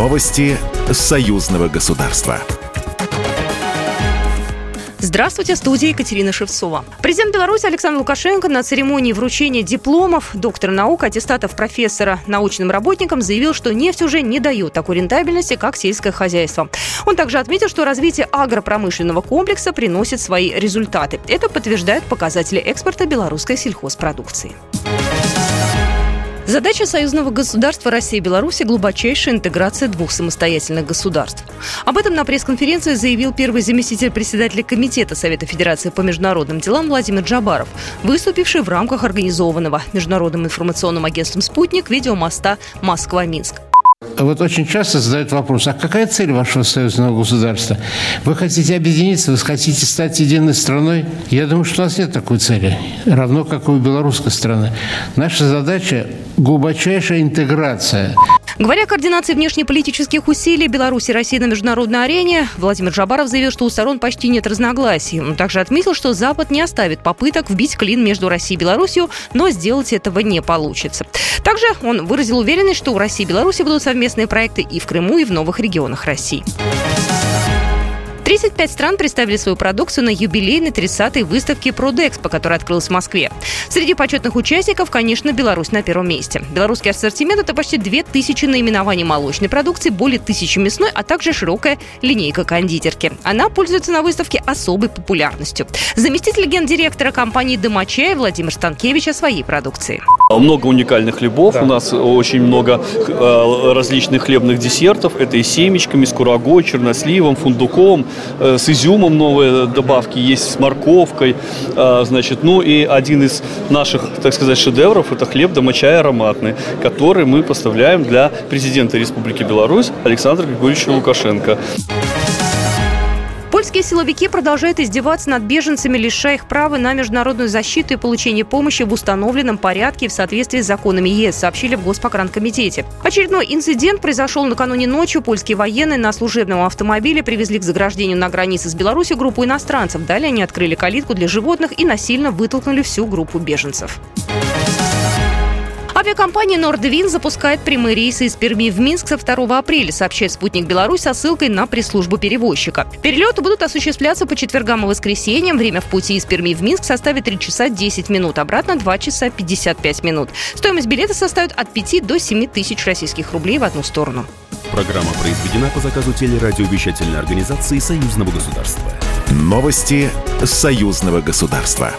Новости союзного государства. Здравствуйте, студия Екатерина Шевцова. Президент Беларуси Александр Лукашенко на церемонии вручения дипломов доктора наук, аттестатов профессора научным работникам заявил, что нефть уже не дает такой рентабельности, как сельское хозяйство. Он также отметил, что развитие агропромышленного комплекса приносит свои результаты. Это подтверждают показатели экспорта белорусской сельхозпродукции. Задача союзного государства России и Беларуси – глубочайшая интеграция двух самостоятельных государств. Об этом на пресс-конференции заявил первый заместитель председателя Комитета Совета Федерации по международным делам Владимир Джабаров, выступивший в рамках организованного Международным информационным агентством «Спутник» видеомоста «Москва-Минск». Вот очень часто задают вопрос, а какая цель вашего союзного государства? Вы хотите объединиться, вы хотите стать единой страной? Я думаю, что у нас нет такой цели, равно как у белорусской страны. Наша задача – глубочайшая интеграция. Говоря о координации внешнеполитических усилий Беларуси и России на международной арене, Владимир Жабаров заявил, что у сторон почти нет разногласий. Он также отметил, что Запад не оставит попыток вбить клин между Россией и Беларусью, но сделать этого не получится. Также он выразил уверенность, что у России и Беларуси будут совместные проекты и в Крыму, и в новых регионах России. 35 стран представили свою продукцию на юбилейной 30-й выставке Продэкспо, которая открылась в Москве. Среди почетных участников, конечно, Беларусь на первом месте. Белорусский ассортимент – это почти 2000 наименований молочной продукции, более тысячи мясной, а также широкая линейка кондитерки. Она пользуется на выставке особой популярностью. Заместитель гендиректора компании «Домочай» Владимир Станкевич о своей продукции. Много уникальных хлебов. Да. У нас очень много э, различных хлебных десертов. Это и семечками, с курагой, черносливом, фундуком, с изюмом новые добавки есть, с морковкой. Э, значит, ну и один из наших, так сказать, шедевров – это хлеб домочай ароматный, который мы поставляем для президента Республики Беларусь Александра Григорьевича Лукашенко. Польские силовики продолжают издеваться над беженцами, лишая их права на международную защиту и получение помощи в установленном порядке в соответствии с законами ЕС, сообщили в Госпогранкомитете. Очередной инцидент произошел накануне ночью. Польские военные на служебном автомобиле привезли к заграждению на границе с Беларусью группу иностранцев. Далее они открыли калитку для животных и насильно вытолкнули всю группу беженцев. Авиакомпания «Нордвин» запускает прямые рейсы из Перми в Минск со 2 апреля, сообщает «Спутник Беларусь» со ссылкой на пресс-службу перевозчика. Перелеты будут осуществляться по четвергам и воскресеньям. Время в пути из Перми в Минск составит 3 часа 10 минут, обратно 2 часа 55 минут. Стоимость билета составит от 5 до 7 тысяч российских рублей в одну сторону. Программа произведена по заказу телерадиовещательной организации Союзного государства. Новости Союзного государства.